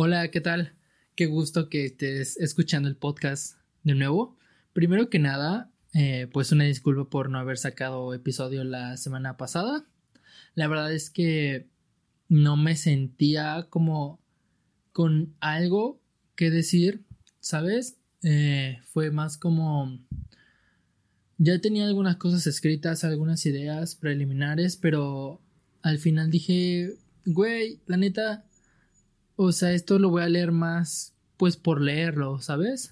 Hola, ¿qué tal? Qué gusto que estés escuchando el podcast de nuevo. Primero que nada, eh, pues una disculpa por no haber sacado episodio la semana pasada. La verdad es que no me sentía como con algo que decir, ¿sabes? Eh, fue más como... Ya tenía algunas cosas escritas, algunas ideas preliminares, pero al final dije, güey, la neta, o sea, esto lo voy a leer más, pues por leerlo, ¿sabes?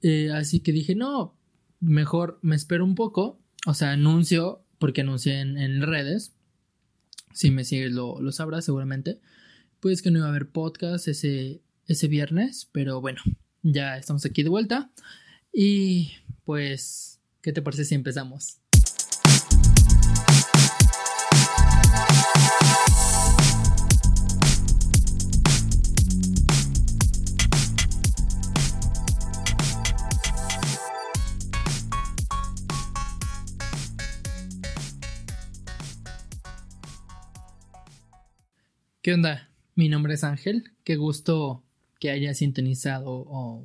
Eh, así que dije, no, mejor me espero un poco, o sea, anuncio, porque anuncié en, en redes, si me sigues lo, lo sabrás seguramente, pues que no iba a haber podcast ese, ese viernes, pero bueno, ya estamos aquí de vuelta y pues, ¿qué te parece si empezamos? ¿Qué onda? Mi nombre es Ángel. Qué gusto que hayas sintonizado o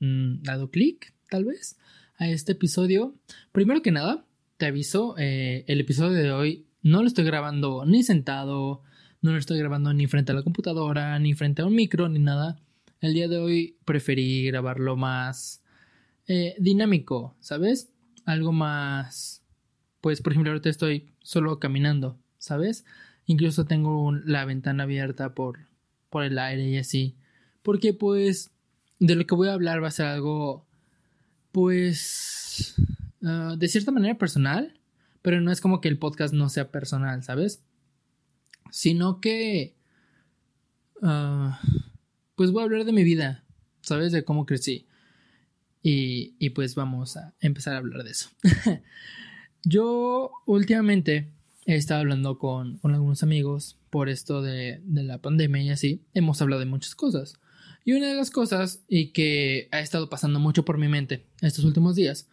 mm, dado clic, tal vez, a este episodio. Primero que nada, te aviso, eh, el episodio de hoy no lo estoy grabando ni sentado, no lo estoy grabando ni frente a la computadora, ni frente a un micro, ni nada. El día de hoy preferí grabarlo más eh, dinámico, ¿sabes? Algo más... Pues, por ejemplo, ahorita estoy solo caminando, ¿sabes? Incluso tengo la ventana abierta por, por el aire y así. Porque pues de lo que voy a hablar va a ser algo pues ah, de cierta manera personal. Pero no es como que el podcast no sea personal, ¿sabes? Sino que ah, pues voy a hablar de mi vida, ¿sabes? De cómo crecí. Y, y pues vamos a empezar a hablar de eso. Yo últimamente he estado hablando con, algunos amigos por esto de, la pandemia y así. Hemos hablado de muchas cosas. Y una de las cosas, y que ha estado pasando mucho por mi mente estos últimos días,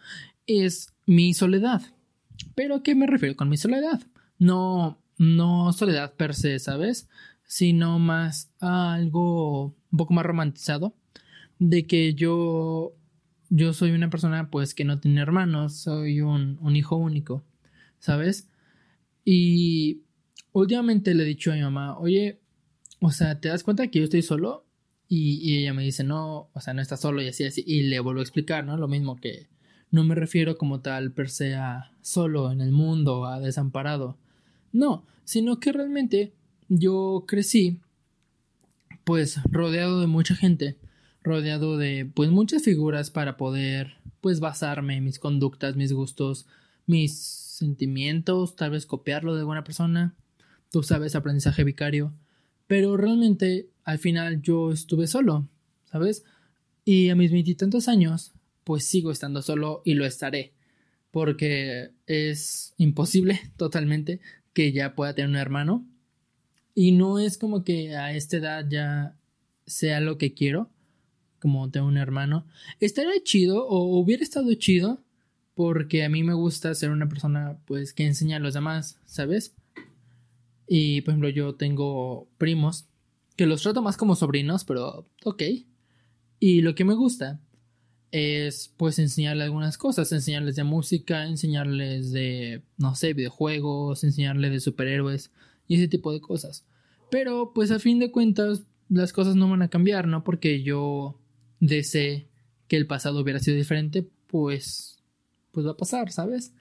es mi soledad. ¿Pero a qué me refiero con mi soledad? No, no soledad per se, ¿sabes? Sino más algo un poco más romantizado. De que yo, yo soy una persona pues que no tiene hermanos, soy un hijo único, ¿sabes? Y últimamente le he dicho a mi mamá, oye, o sea, ¿te das cuenta que yo estoy solo? Y, y ella me dice, no, o sea, no estás solo y así, así. Y le vuelvo a explicar, ¿no? Lo mismo que no me refiero como tal per se a solo en el mundo, a desamparado. No, sino que realmente yo crecí pues rodeado de mucha gente, rodeado de pues muchas figuras para poder pues basarme en mis conductas, mis gustos, mis sentimientos, tal vez copiarlo de alguna persona, tú sabes, aprendizaje vicario, pero realmente al final yo estuve solo, ¿sabes? Y a mis veintitantos años, pues sigo estando solo y lo estaré, porque es imposible totalmente que ya pueda tener un hermano. Y no es como que a esta edad ya sea lo que quiero, como tener un hermano. Estaría chido o hubiera estado chido porque a mí me gusta ser una persona pues que enseña a los demás, ¿sabes? Y por ejemplo yo tengo primos que los trato más como sobrinos, pero ok. Y lo que me gusta es pues enseñarles algunas cosas, enseñarles de música, enseñarles de, no sé, videojuegos, enseñarles de superhéroes y ese tipo de cosas. Pero pues a fin de cuentas las cosas no van a cambiar, ¿no? Porque yo desee que el pasado hubiera sido diferente, pues pues va a pasar, ¿sabes?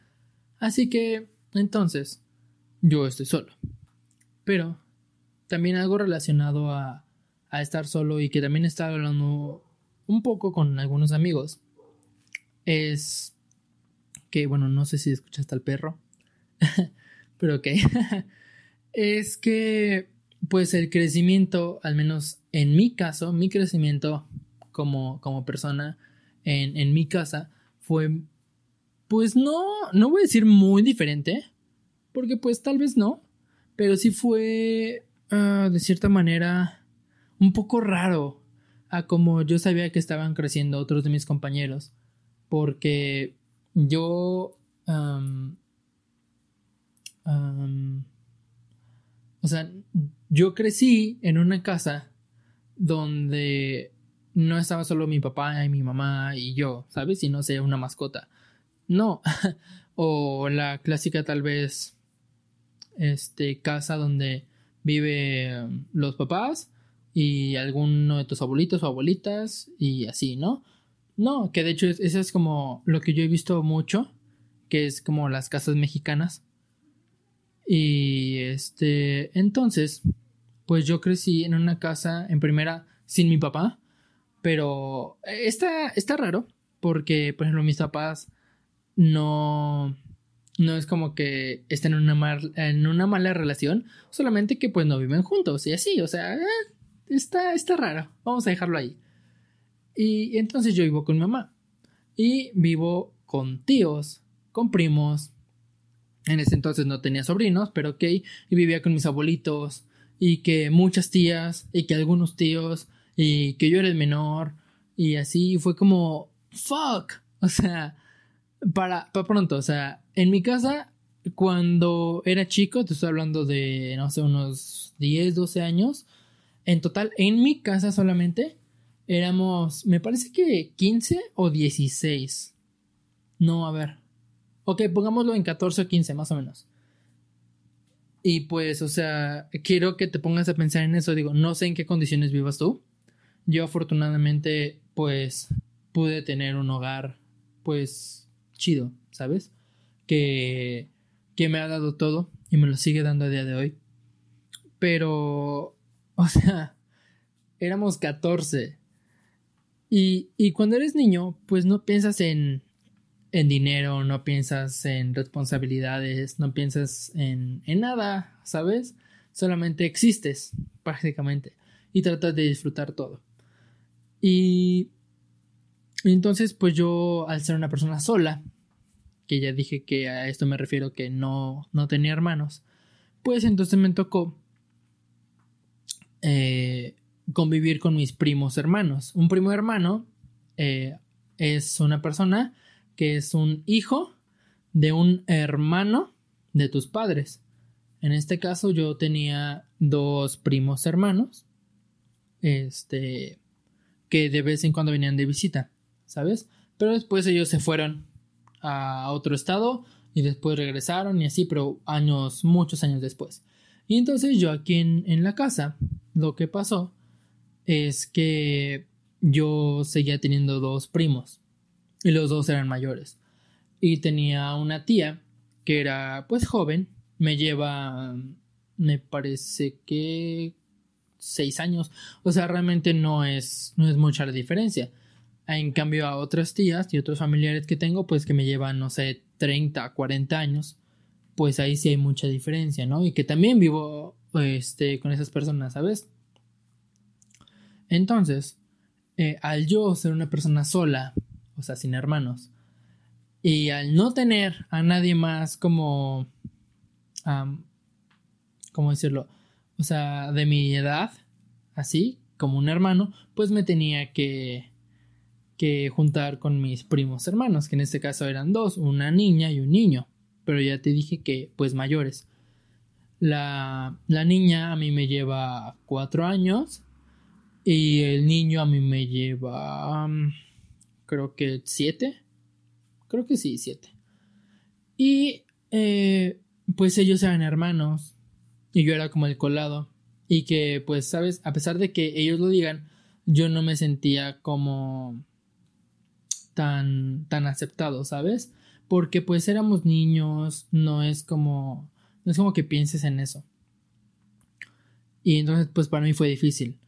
Así que entonces yo estoy solo. Pero también algo relacionado a, a estar solo y que también estaba hablando un poco con algunos amigos es que, bueno, no sé si escuchaste al perro, pero ok. es que, pues el crecimiento, al menos en mi caso, mi crecimiento como, como persona en, en mi casa fue, pues no, no voy a decir muy diferente, porque pues tal vez no, pero sí fue ah, de cierta manera un poco raro a como yo sabía que estaban creciendo otros de mis compañeros, porque yo o sea, yo crecí en una casa donde no estaba solo mi papá y mi mamá y yo, ¿sabes? Y no sé, una mascota. No. o la clásica tal vez este casa donde vive los papás y alguno de tus abuelitos o abuelitas y así, ¿no? No, que de hecho eso es como lo que yo he visto mucho, que es como las casas mexicanas. Y este, entonces, pues yo crecí en una casa en primera sin mi papá, pero está, está raro porque, por ejemplo, mis papás no, no es como que estén en una, en una mala relación, solamente que pues no viven juntos y así, o sea, eh, está, está raro, vamos a dejarlo ahí. Y entonces yo vivo con mi mamá y vivo con tíos, con primos. En ese entonces no tenía sobrinos, pero ok, y vivía con mis abuelitos y que muchas tías y que algunos tíos y que yo era el menor y así fue como fuck, o sea, para, para pronto, o sea, en mi casa, cuando era chico, te estoy hablando de, no sé, unos 10, 12 años, en total, en mi casa solamente, éramos, me parece que 15 o 16. No, a ver. Ok, pongámoslo en 14 o 15, más o menos. Y pues, o sea, quiero que te pongas a pensar en eso. Digo, no sé en qué condiciones vivas tú. Yo afortunadamente, pues, pude tener un hogar, pues, chido, ¿sabes? Que, que me ha dado todo y me lo sigue dando a día de hoy. Pero, o sea, éramos 14. Y, y cuando eres niño, pues no piensas en, en dinero, no piensas en responsabilidades, no piensas en, en nada, ¿sabes? Solamente existes, prácticamente, y tratas de disfrutar todo. Y entonces, pues yo, al ser una persona sola, que ya dije que a esto me refiero que no, no tenía hermanos, pues entonces me tocó eh, convivir con mis primos hermanos. Un primo hermano eh, es una persona que es un hijo de un hermano de tus padres. En este caso yo tenía dos primos hermanos, este, que de vez en cuando venían de visita. ¿Sabes? Pero después ellos se fueron a otro estado y después regresaron y así, pero años, muchos años después. Y entonces yo aquí en, en la casa, lo que pasó es que yo seguía teniendo dos primos y los dos eran mayores. Y tenía una tía que era pues joven, me lleva, me parece que seis años, o sea, realmente no es, no es mucha la diferencia. En cambio, a otras tías y otros familiares que tengo, pues que me llevan, no sé, 30, 40 años, pues ahí sí hay mucha diferencia, ¿no? Y que también vivo este, con esas personas, ¿sabes? Entonces, eh, al yo ser una persona sola, o sea, sin hermanos, y al no tener a nadie más como, ¿cómo decirlo? O sea, de mi edad, así, como un hermano, pues me tenía que que juntar con mis primos hermanos, que en este caso eran dos, una niña y un niño, pero ya te dije que pues mayores. La, la niña a mí me lleva cuatro años y el niño a mí me lleva um, creo que siete, creo que sí, siete. Y eh, pues ellos eran hermanos y yo era como el colado y que pues sabes, a pesar de que ellos lo digan, yo no me sentía como tan, tan aceptado, ¿sabes? Porque pues éramos niños, no es como, no es como que pienses en eso. Y entonces pues para mí fue difícil.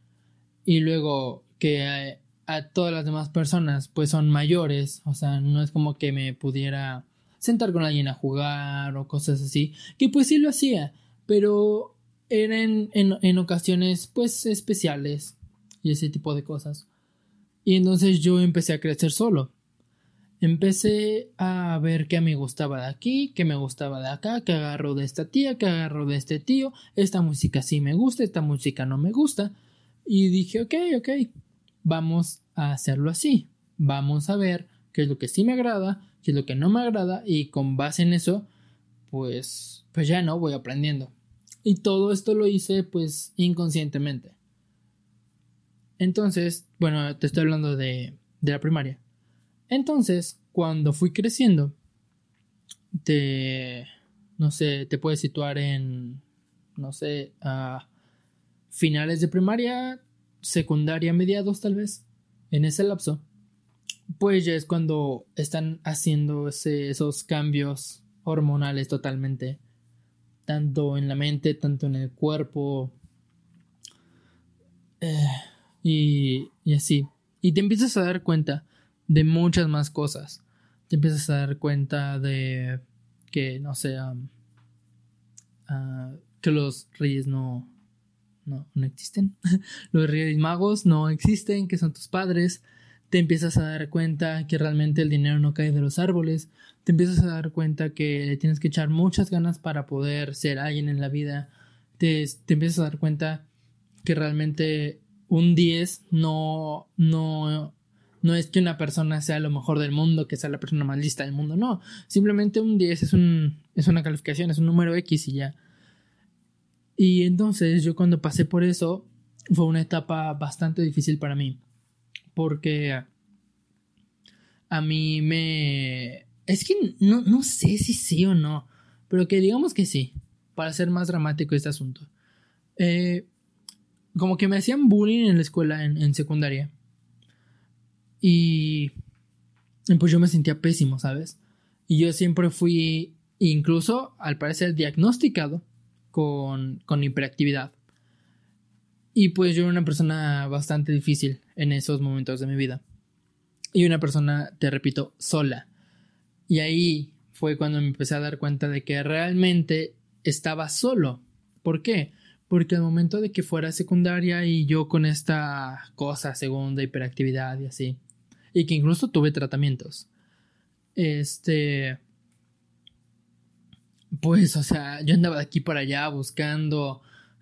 Y luego que a, todas las demás personas pues son mayores, o sea, no es como que me pudiera sentar con alguien a jugar o cosas así, que pues sí lo hacía, pero eran en, en ocasiones pues especiales y ese tipo de cosas. Y entonces yo empecé a crecer solo. Empecé a ver qué me gustaba de aquí, qué me gustaba de acá, qué agarro de esta tía, qué agarro de este tío, esta música sí me gusta, esta música no me gusta. Y dije, ok, ok, vamos a hacerlo así. Vamos a ver qué es lo que sí me agrada, qué es lo que no me agrada y con base en eso, pues, pues ya no, voy aprendiendo. Y todo esto lo hice pues inconscientemente. Entonces, bueno, te estoy hablando de, de la primaria. Entonces, cuando fui creciendo, te, no sé, te puedes situar en, no sé, a finales de primaria, secundaria, mediados tal vez, en ese lapso, pues ya es cuando están haciendo esos cambios hormonales totalmente, tanto en la mente, tanto en el cuerpo, eh, y, y así. Y te empiezas a dar cuenta de muchas más cosas. Te empiezas a dar cuenta de que, no sé, ah, que los reyes no, no, no existen. los reyes magos no existen, que son tus padres. Te empiezas a dar cuenta que realmente el dinero no cae de los árboles. Te empiezas a dar cuenta que tienes que echar muchas ganas para poder ser alguien en la vida. Te, te empiezas a dar cuenta que realmente un 10 no, no no es que una persona sea lo mejor del mundo, que sea la persona más lista del mundo, no. Simplemente un 10 es, un, es una calificación, es un número X y ya. Y entonces yo cuando pasé por eso fue una etapa bastante difícil para mí. Porque a mí me... Es que no, no sé si sí o no, pero que digamos que sí, para ser más dramático este asunto. Eh, como que me hacían bullying en la escuela, en, en secundaria. Y pues yo me sentía pésimo, ¿sabes? Y yo siempre fui, incluso al parecer, diagnosticado con, con hiperactividad. Y pues yo era una persona bastante difícil en esos momentos de mi vida. Y una persona, te repito, sola. Y ahí fue cuando me empecé a dar cuenta de que realmente estaba solo. ¿Por qué? Porque al momento de que fuera secundaria y yo con esta cosa, segunda hiperactividad y así, y que incluso tuve tratamientos. Este. Pues, o sea, yo andaba de aquí para allá buscando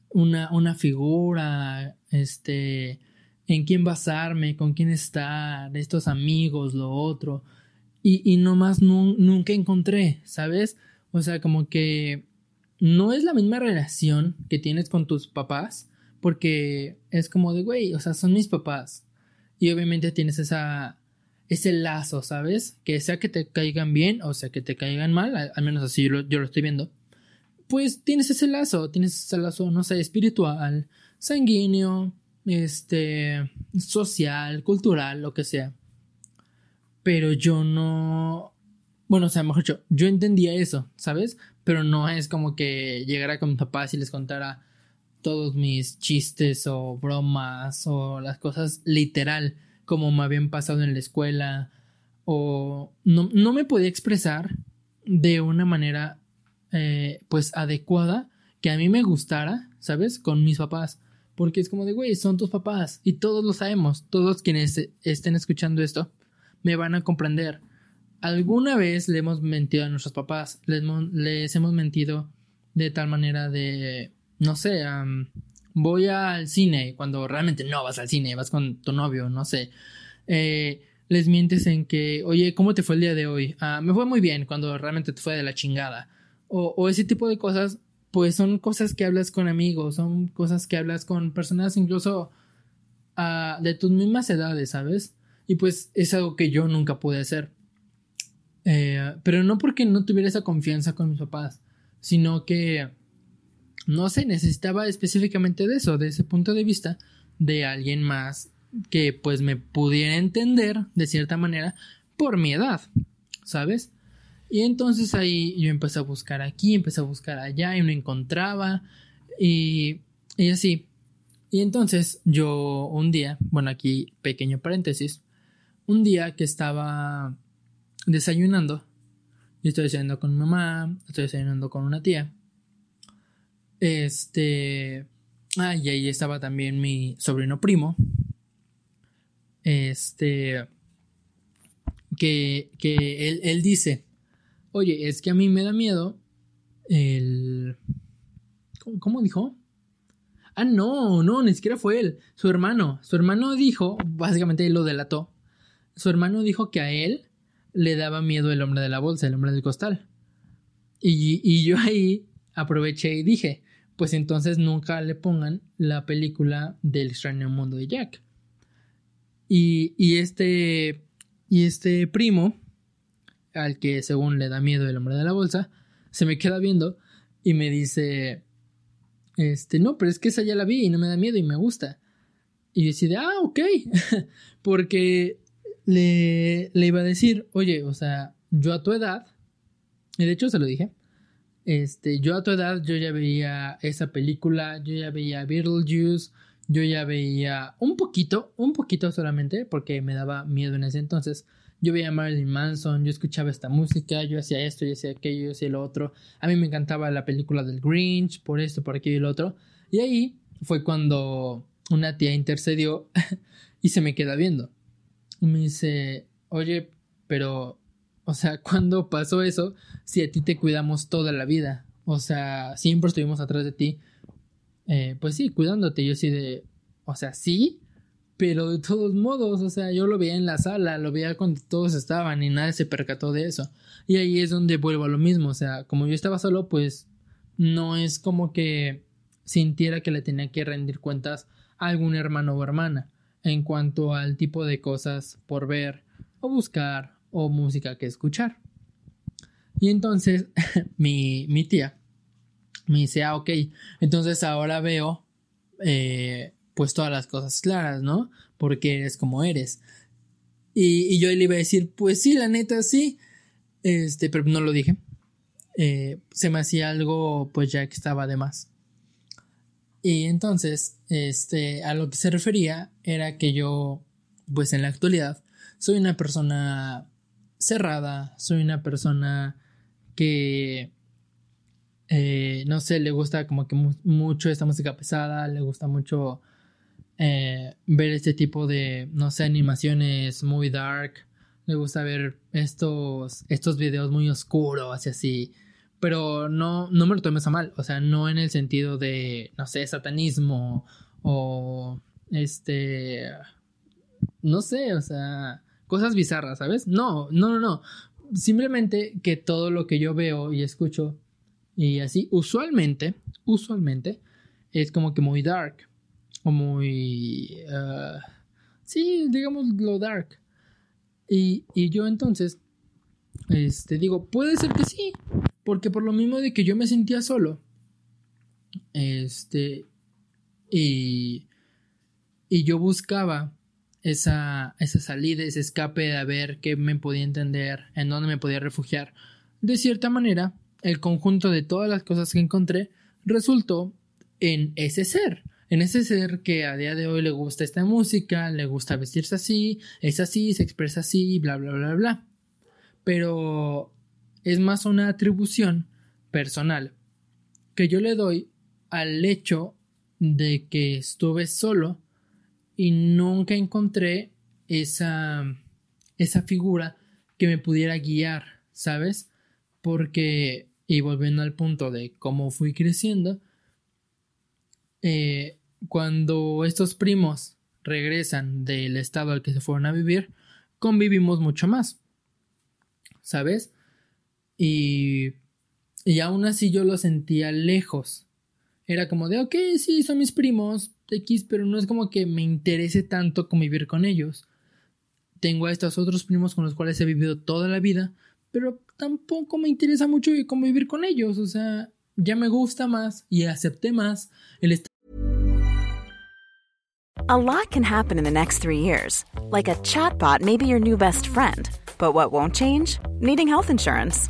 una, una figura, este, en quién basarme, con quién estar, estos amigos, lo otro. Y, y nomás nunca encontré, ¿sabes? O sea, como que no es la misma relación que tienes con tus papás, porque es como de, güey, o sea, son mis papás. Y obviamente tienes esa, ese lazo, ¿sabes? Que sea que te caigan bien o sea que te caigan mal, al, menos así yo lo, estoy viendo. Pues tienes ese lazo, tienes ese lazo, no sé, espiritual, sanguíneo, este, social, cultural, lo que sea. Pero yo no... Bueno, o sea, mejor dicho, yo entendía eso, ¿sabes? Pero no es como que llegara con mis papás y les contara todos mis chistes o bromas o las cosas literal como me habían pasado en la escuela o no, no me podía expresar de una manera eh, pues adecuada que a mí me gustara, ¿sabes? Con mis papás. Porque es como de, güey, son tus papás y todos lo sabemos, todos quienes estén escuchando esto me van a comprender. Alguna vez le hemos mentido a nuestros papás, les, les hemos mentido de tal manera de, no sé, voy al cine cuando realmente no vas al cine, vas con tu novio, no sé. Eh, les mientes en que, oye, ¿cómo te fue el día de hoy? Ah, me fue muy bien cuando realmente te fue de la chingada. O, ese tipo de cosas, pues son cosas que hablas con amigos, son cosas que hablas con personas incluso ah, de tus mismas edades, ¿sabes? Y pues es algo que yo nunca pude hacer. Eh, pero no porque no tuviera esa confianza con mis papás, sino que no se necesitaba específicamente de eso, de ese punto de vista, de alguien más que pues me pudiera entender de cierta manera por mi edad, ¿sabes? Y entonces ahí yo empecé a buscar aquí, empecé a buscar allá y no encontraba y, y así. Y entonces yo un día, bueno aquí pequeño paréntesis, un día que estaba desayunando, y estoy desayunando con mi mamá, estoy desayunando con una tía, Este. Ah, y ahí estaba también mi sobrino primo. Este. Que, que él, él dice: Oye, es que a mí me da miedo el. ¿Cómo, cómo dijo? Ah, no, no, ni siquiera fue él. Su hermano. Su hermano dijo, básicamente él lo delató. Su hermano dijo que a él le daba miedo el hombre de la bolsa, el hombre del costal. Y, y yo ahí aproveché y dije, pues entonces nunca le pongan la película del extraño mundo de Jack. Y, este. Y este primo, al que según le da miedo el hombre de la bolsa, se me queda viendo y me dice. Este, no, pero es que esa ya la vi y no me da miedo y me gusta. Y decide, ah, ok. Porque le, le iba a decir, oye, o sea, yo a tu edad, y de hecho se lo dije, este, yo a tu edad yo ya veía esa película, yo ya veía Beetlejuice, yo ya veía un poquito, un poquito solamente, porque me daba miedo en ese entonces. Yo veía Marilyn Manson, yo escuchaba esta música, yo hacía esto, yo hacía aquello, yo hacía lo otro. A mí me encantaba la película del Grinch, por esto, por aquello y lo otro. Y ahí fue cuando una tía intercedió y se me queda viendo. Y me dice, oye, pero o sea, ¿cuándo pasó eso? Si a ti te cuidamos toda la vida. O sea, siempre estuvimos atrás de ti. Eh, pues sí, cuidándote. Yo sí de. O sea, sí. Pero de todos modos, o sea, yo lo veía en la sala, lo veía cuando todos estaban y nadie se percató de eso. Y ahí es donde vuelvo a lo mismo. O sea, como yo estaba solo, pues no es como que sintiera que le tenía que rendir cuentas a algún hermano o hermana en cuanto al tipo de cosas por ver o buscar o música que escuchar. Y entonces mi, mi tía me dice, ah, ok, entonces ahora veo eh, pues todas las cosas claras, ¿no? Porque eres como eres. Y, yo le iba a decir, pues sí, la neta sí, este, pero no lo dije. Eh, se me hacía algo, pues ya que estaba de más. Y entonces, este, a lo que se refería era que yo, pues en la actualidad, soy una persona cerrada, soy una persona que, eh, no sé, le gusta como que mucho esta música pesada, le gusta mucho eh, ver este tipo de, no sé, animaciones muy dark, le gusta ver estos, estos videos muy oscuros y así. Pero no, no me lo tomes a mal, o sea, no en el sentido de, no sé, satanismo o este, no sé, o sea, cosas bizarras, ¿sabes? No, no, no, no. Simplemente que todo lo que yo veo y escucho y así, usualmente, usualmente, es como que muy dark. O muy... Uh, sí, digamos lo dark. Y, y yo entonces, este, digo, puede ser que sí. Porque por lo mismo de que yo me sentía solo. Este... Y... Y yo buscaba esa, esa salida, ese escape de ver qué me podía entender, en dónde me podía refugiar. De cierta manera, el conjunto de todas las cosas que encontré resultó en ese ser, en ese ser que a día de hoy le gusta esta música, le gusta vestirse así, es así, se expresa así, bla, bla, bla, bla. Pero es más una atribución personal que yo le doy al hecho de que estuve solo y nunca encontré esa, esa figura que me pudiera guiar, ¿sabes? Porque, y volviendo al punto de cómo fui creciendo, eh, cuando estos primos regresan del estado al que se fueron a vivir, convivimos mucho más, ¿sabes? Y, y aún así yo lo sentía lejos. Era como de, ok, sí, son mis primos, X, pero no es como que me interese tanto convivir con ellos. Tengo a estos otros primos con los cuales he vivido toda la vida, pero tampoco me interesa mucho convivir con ellos. O sea, ya me gusta más y acepté más el estar. A lot can happen in the next three years. Like a chatbot may be your new best friend. But what won't change? Needing health insurance.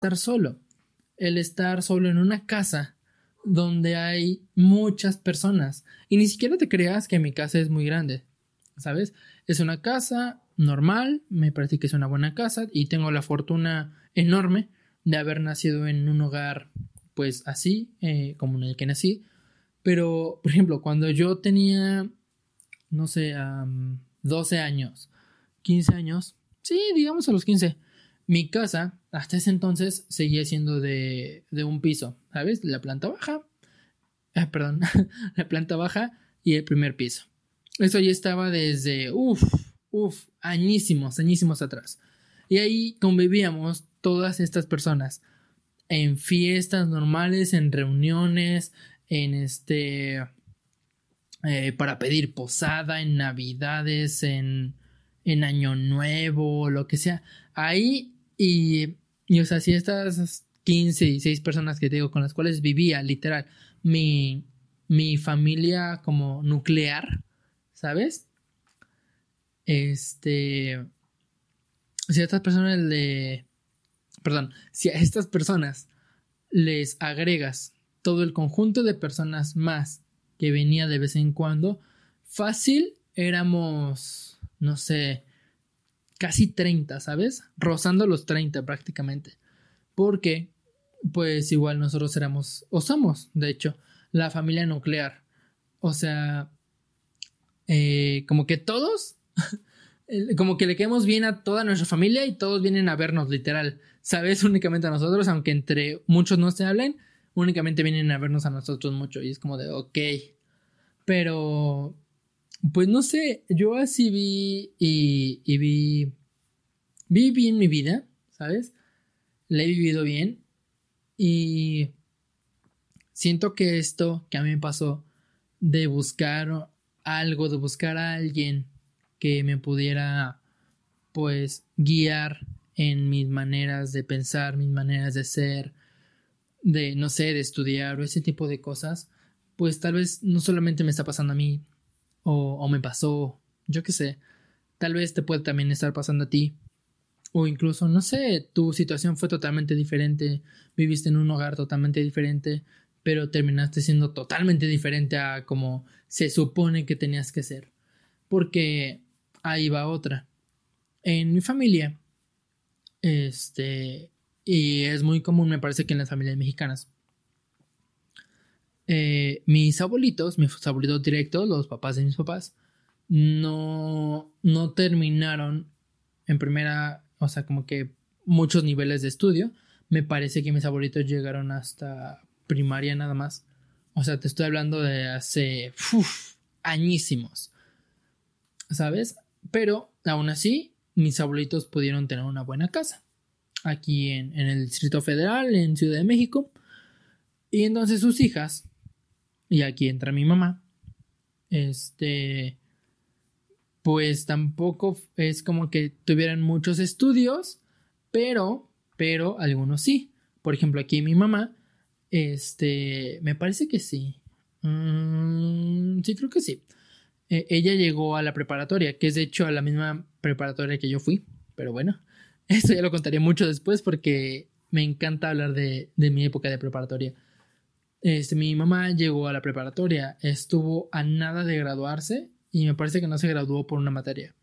Estar solo. El estar solo en una casa donde hay muchas personas. Y ni siquiera te creas que mi casa es muy grande. ¿Sabes? Es una casa normal, me parece que es una buena casa y tengo la fortuna enorme de haber nacido en un hogar pues así, eh, como en el que nací. Pero, por ejemplo, cuando yo tenía, no sé, am, 12 años, 15 años, sí, digamos a los 15, mi casa hasta ese entonces seguía siendo de, de un piso, ¿sabes? La planta baja, eh, perdón, la planta baja y el primer piso. Eso ya estaba desde, uff, uff, añísimos, añísimos atrás. Y ahí convivíamos todas estas personas en fiestas normales, en reuniones, en este eh, para pedir posada, en navidades, en, en año nuevo, lo que sea. Ahí y, o sea, si estas 15 y 6 personas que te digo con las cuales vivía, literal, mi, mi familia como nuclear, ¿sabes? Este, si a estas personas le, perdón, si a estas personas les agregas todo el conjunto de personas más que venía de vez en cuando, fácil éramos, no sé, casi 30, ¿sabes? Rozando los 30 prácticamente. Porque, pues igual nosotros éramos, o somos, de hecho, la familia nuclear. O sea, eh, como que todos, como que le quedamos bien a toda nuestra familia y todos vienen a vernos, literal. ¿Sabes? Únicamente a nosotros, aunque entre muchos no se hablen, únicamente vienen a vernos a nosotros mucho y es como de, ok. Pero, pues no sé, yo así vi y, vi, vi bien mi vida, ¿sabes? La he vivido bien y siento que esto que a mí me pasó de buscar algo, de buscar a alguien que me pudiera, pues, guiar en mis maneras de pensar, mis maneras de ser, de, no sé, de estudiar o ese tipo de cosas, pues tal vez no solamente me está pasando a mí o, o me pasó, yo qué sé, tal vez te puede también estar pasando a ti o incluso, no sé, tu situación fue totalmente diferente, viviste en un hogar totalmente diferente, pero terminaste siendo totalmente diferente a como se supone que tenías que ser. Porque ahí va otra. En mi familia, este, y es muy común, me parece que en las familias mexicanas. Eh, mis abuelitos, mis abuelitos directos, los papás de mis papás, no, no terminaron en primera, o sea, como que muchos niveles de estudio. Me parece que mis abuelitos llegaron hasta primaria nada más. O sea, te estoy hablando de hace uf, añísimos. ¿Sabes? Pero aún así, mis abuelitos pudieron tener una buena casa aquí en, en, el Distrito Federal, en Ciudad de México. Y entonces sus hijas, y aquí entra mi mamá, este, pues tampoco es como que tuvieran muchos estudios, pero, pero algunos sí. Por ejemplo, aquí mi mamá, este, me parece que sí. Mm, sí, creo que sí. Eh, ella llegó a la preparatoria, que es de hecho a la misma preparatoria que yo fui, pero bueno. Esto ya lo contaré mucho después porque me encanta hablar de, de mi época de preparatoria. Este, mi mamá llegó a la preparatoria, estuvo a nada de graduarse y me parece que no se graduó por una materia.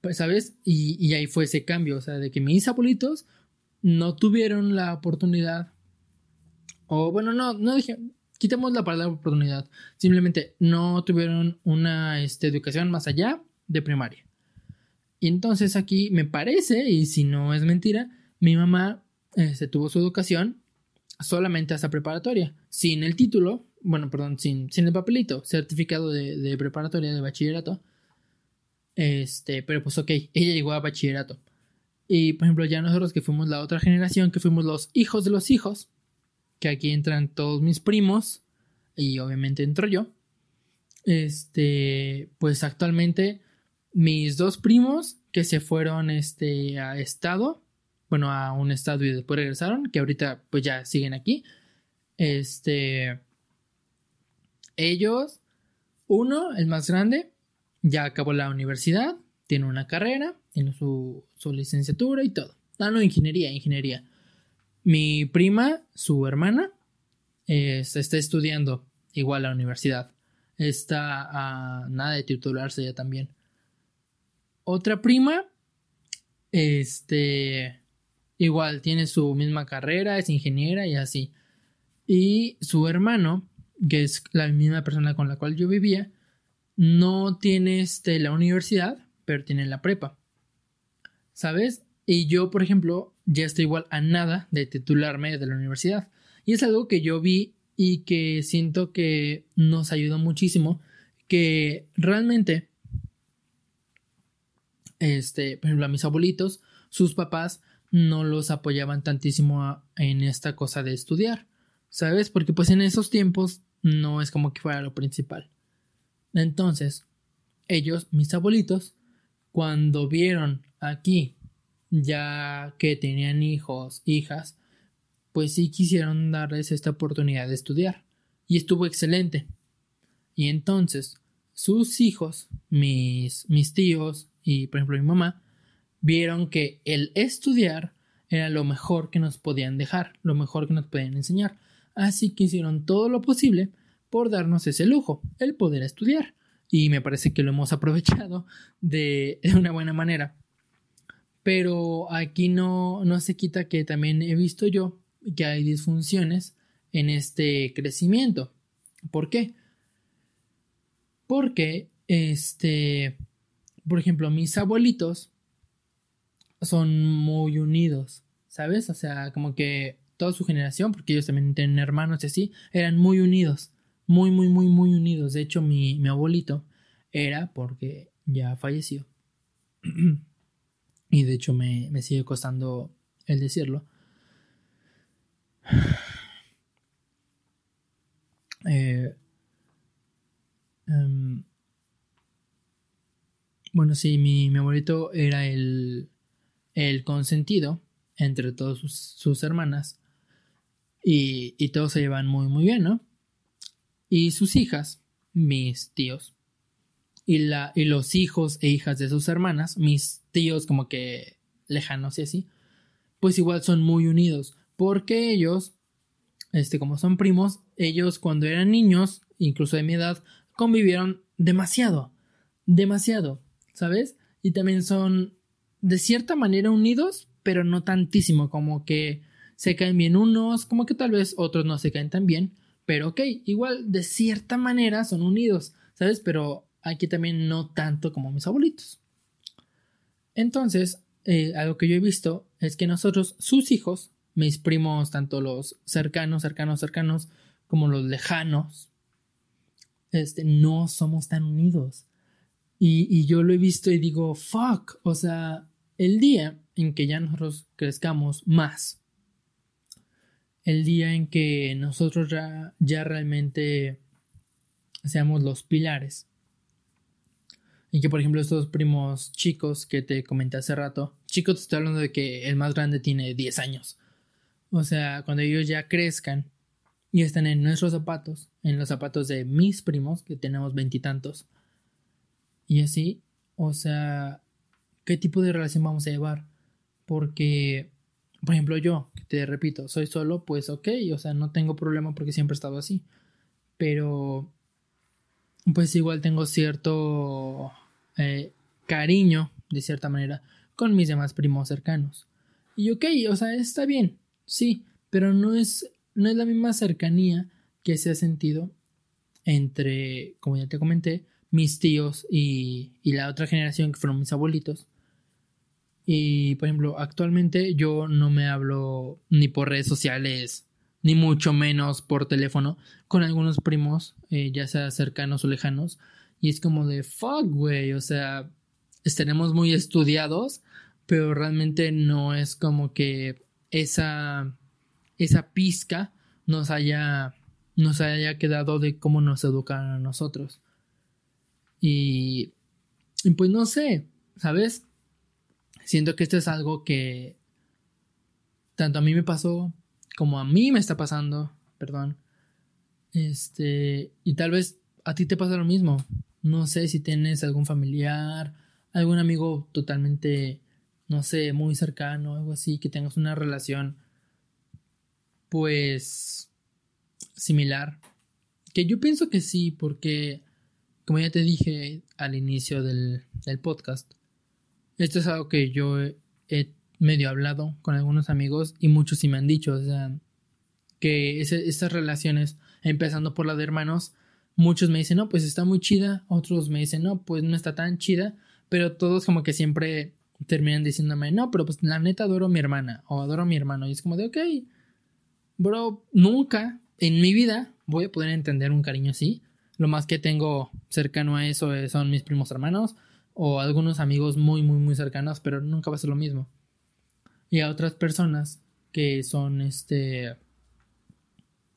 Pues, ¿sabes? Y, ahí fue ese cambio, o sea, de que mis abuelitos no tuvieron la oportunidad, o bueno, no, no dije, quitemos la palabra oportunidad. Simplemente no tuvieron una este, educación más allá de primaria. Y entonces aquí me parece, y si no es mentira, mi mamá este, tuvo su educación solamente hasta preparatoria, sin el título, bueno, perdón, sin, sin el papelito, certificado de, preparatoria de bachillerato. Este, pero pues ok, ella llegó a bachillerato. Y por ejemplo, ya nosotros que fuimos la otra generación, que fuimos los hijos de los hijos, que aquí entran todos mis primos y obviamente entro yo. Este, pues actualmente mis dos primos que se fueron este a estado, bueno, a un estado y después regresaron, que ahorita pues ya siguen aquí. Este ellos uno, el más grande, ya acabó la universidad, tiene una carrera, tiene su, su licenciatura y todo. Ah, no, ingeniería, ingeniería. Mi prima, su hermana, está estudiando igual a la universidad. Está a nada de titularse ya también. Otra prima, este, igual tiene su misma carrera, es ingeniera y así. Y su hermano, que es la misma persona con la cual yo vivía, no tiene este, la universidad, pero tiene la prepa. ¿Sabes? Y yo, por ejemplo, ya estoy igual a nada de titularme de la universidad. Y es algo que yo vi y que siento que nos ayudó muchísimo. Que realmente, este, por ejemplo, a mis abuelitos, sus papás no los apoyaban tantísimo en esta cosa de estudiar. ¿Sabes? Porque pues en esos tiempos no es como que fuera lo principal. Entonces, ellos, mis abuelitos, cuando vieron aquí ya que tenían hijos, hijas, pues sí quisieron darles esta oportunidad de estudiar. Y estuvo excelente. Y entonces, sus hijos, mis, mis tíos y por ejemplo mi mamá, vieron que el estudiar era lo mejor que nos podían dejar, lo mejor que nos podían enseñar. Así que hicieron todo lo posible por darnos ese lujo, el poder estudiar. Y me parece que lo hemos aprovechado de, de una buena manera. Pero aquí no, no se quita que también he visto yo que hay disfunciones en este crecimiento. ¿Por qué? Porque, este, por ejemplo, mis abuelitos son muy unidos, ¿sabes? O sea, como que toda su generación, porque ellos también tienen hermanos y así, eran muy unidos, muy, muy, muy, muy unidos. De hecho, mi, mi abuelito era porque ya falleció. y de hecho me, sigue costando el decirlo. Eh, em, bueno, sí, mi, mi, abuelito era el, el consentido entre todas sus, hermanas y, y, todos se llevan muy, muy bien, ¿no? Y sus hijas, mis tíos, y, la, y los hijos e hijas de sus hermanas, mis tíos como que lejanos y así, pues igual son muy unidos, porque ellos, este, como son primos, ellos cuando eran niños, incluso de mi edad, convivieron demasiado, demasiado, ¿sabes? Y también son de cierta manera unidos, pero no tantísimo, como que se caen bien unos, como que tal vez otros no se caen tan bien, pero ok, igual de cierta manera son unidos, ¿sabes? Pero aquí también no tanto como mis abuelitos. Entonces, eh, algo que yo he visto es que nosotros, sus hijos, mis primos, tanto los cercanos, cercanos, cercanos, como los lejanos, este, no somos tan unidos. Y, yo lo he visto y digo, fuck, o sea, el día en que ya nosotros crezcamos más, el día en que nosotros ya, ya realmente seamos los pilares y que, por ejemplo, estos primos chicos que te comenté hace rato, chicos, te estoy hablando de que el más grande tiene 10 años. O sea, cuando ellos ya crezcan y están en nuestros zapatos, en los zapatos de mis primos, que tenemos veintitantos, y, así, o sea, ¿qué tipo de relación vamos a llevar? Porque, por ejemplo, yo, que te repito, soy solo, pues ok, o sea, no tengo problema porque siempre he estado así. Pero pues igual tengo cierto eh, cariño, de cierta manera, con mis demás primos cercanos. Y ok, o sea, está bien, sí, pero no es, no es la misma cercanía que se ha sentido entre, como ya te comenté, mis tíos y, la otra generación que fueron mis abuelitos. Y, por ejemplo, actualmente yo no me hablo ni por redes sociales, ni mucho menos por teléfono, con algunos primos, eh, ya sea cercanos o lejanos. Y es como de, fuck, güey, o sea, estaremos muy estudiados, pero realmente no es como que esa, esa pizca nos haya, nos haya quedado de cómo nos educan a nosotros. Y, pues no sé, ¿sabes? Siento que esto es algo que tanto a mí me pasó como a mí me está pasando, perdón. Este, y tal vez a ti te pasa lo mismo. No sé si tienes algún familiar, algún amigo totalmente, no sé, muy cercano, algo así, que tengas una relación, pues, similar. Que yo pienso que sí, porque, como ya te dije al inicio del, podcast, esto es algo que yo he, medio hablado con algunos amigos y muchos sí me han dicho, o sea, que estas relaciones, empezando por la de hermanos, muchos me dicen, no, pues está muy chida, otros me dicen, no, pues no está tan chida, pero todos como que siempre terminan diciéndome, no, pero pues la neta adoro a mi hermana o adoro a mi hermano. Y es como de, ok, bro, nunca en mi vida voy a poder entender un cariño así. Lo más que tengo cercano a eso son mis primos hermanos o algunos amigos muy, muy, muy cercanos, pero nunca va a ser lo mismo. Y a otras personas que son, este,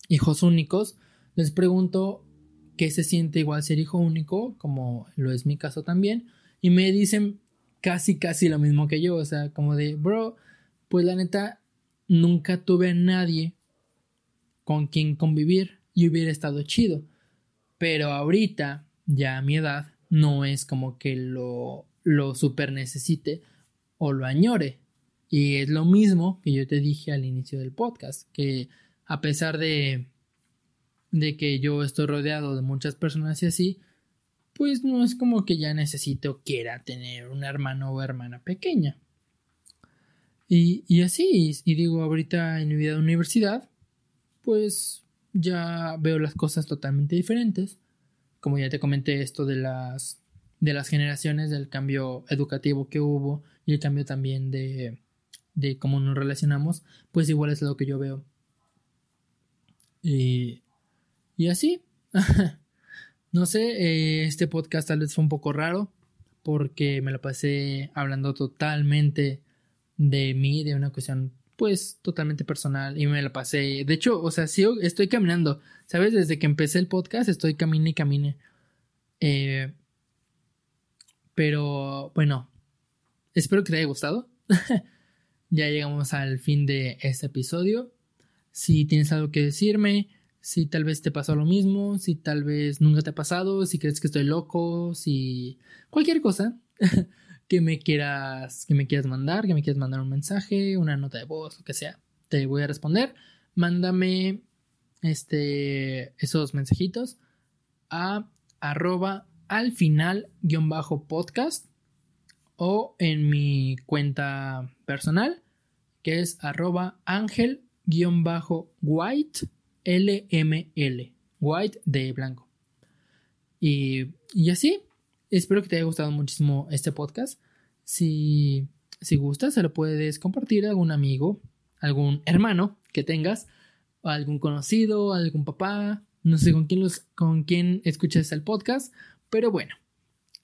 hijos únicos, les pregunto qué se siente igual ser hijo único, como lo es mi caso también, y me dicen casi, casi lo mismo que yo. O sea, como de, bro, pues la neta, nunca tuve a nadie con quien convivir y hubiera estado chido. Pero ahorita, ya a mi edad, no es como que lo, lo super necesite o lo añore. Y es lo mismo que yo te dije al inicio del podcast, que a pesar de, de que yo estoy rodeado de muchas personas y así, pues no es como que ya necesite o quiera tener un hermano o hermana pequeña. Y, y así, y digo, ahorita en mi vida de universidad, pues ya veo las cosas totalmente diferentes. Como ya te comenté esto de las de las generaciones, del cambio educativo que hubo y el cambio también de, de cómo nos relacionamos, pues igual es lo que yo veo. Y, y así. No sé, eh, este podcast tal vez fue un poco raro porque me lo pasé hablando totalmente de mí, de una cuestión pues totalmente personal y me lo pasé. De hecho, o sea, sí, estoy caminando, ¿sabes? Desde que empecé el podcast estoy camine y camine. Eh, pero bueno, espero que te haya gustado. ya llegamos al fin de este episodio. Si tienes algo que decirme, si tal vez te pasó lo mismo, si tal vez nunca te ha pasado, si crees que estoy loco, si cualquier cosa que me quieras que me quieras mandar, que me quieras mandar un mensaje, una nota de voz, lo que sea, te voy a responder. Mándame este esos mensajitos a arroba al final guion bajo podcast o en mi cuenta personal que es arroba ángel guion bajo white LML, white de blanco. Y, y así, espero que te haya gustado muchísimo este podcast. Si, si gustas, se lo puedes compartir a algún amigo, algún hermano que tengas, algún conocido, algún papá, no sé con quién, los, con quién escuchas el podcast, pero bueno,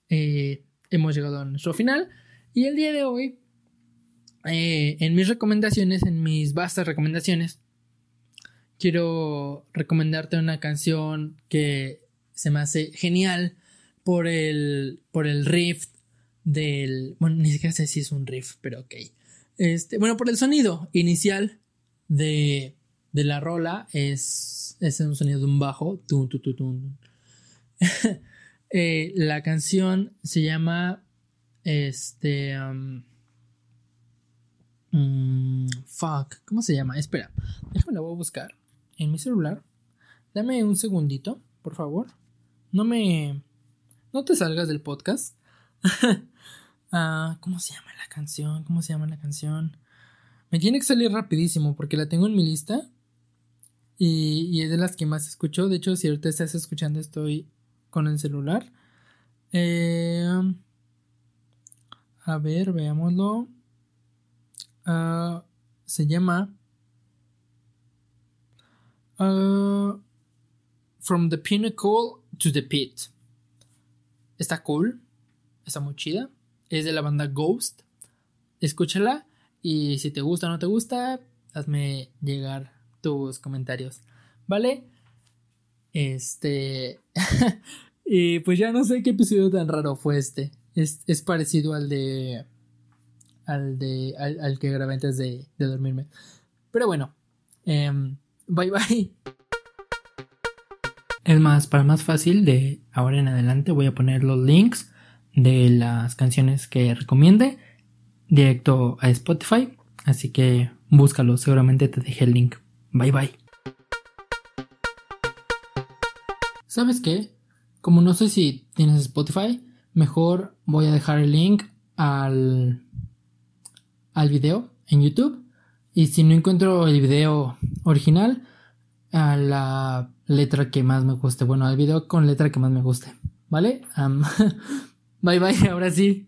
eh, hemos llegado a nuestro final. Y el día de hoy, eh, en mis recomendaciones, en mis vastas recomendaciones, quiero recomendarte una canción que se me hace genial por el, por el riff del... Bueno, ni siquiera sé si es un riff, pero ok. Este, bueno, por el sonido inicial de, de la rola es, es un sonido de un bajo. Eh, la canción se llama este... Um, mm, fuck, ¿cómo se llama? Espera, déjame la voy a buscar en mi celular. Dame un segundito, por favor. No me... No te salgas del podcast. Ah, ¿Cómo se llama la canción? ¿Cómo se llama la canción? Me tiene que salir rapidísimo porque la tengo en mi lista. Y, es de las que más escucho. De hecho, si ahorita estás escuchando, estoy con el celular. Eh, a ver, veámoslo. Ah, se llama ah, From the Pinnacle to the Pit. Está cool. Está muy chida. Es de la banda Ghost. Escúchala. Y si te gusta o no te gusta, hazme llegar tus comentarios. ¿Vale? Este. y pues ya no sé qué episodio tan raro fue este. Es, parecido al de. Al de. Al, que grabé antes de, dormirme. Pero bueno. Em, bye bye. Es más, para más fácil, de ahora en adelante voy a poner los links de las canciones que recomiende directo a Spotify. Así que búscalo, seguramente te dejé el link. Bye bye. ¿Sabes qué? Como no sé si tienes Spotify, mejor voy a dejar el link al, al video en YouTube. Y si no encuentro el video original, a la letra que más me guste. Bueno, al video con letra que más me guste. ¿Vale? bye bye, ahora sí.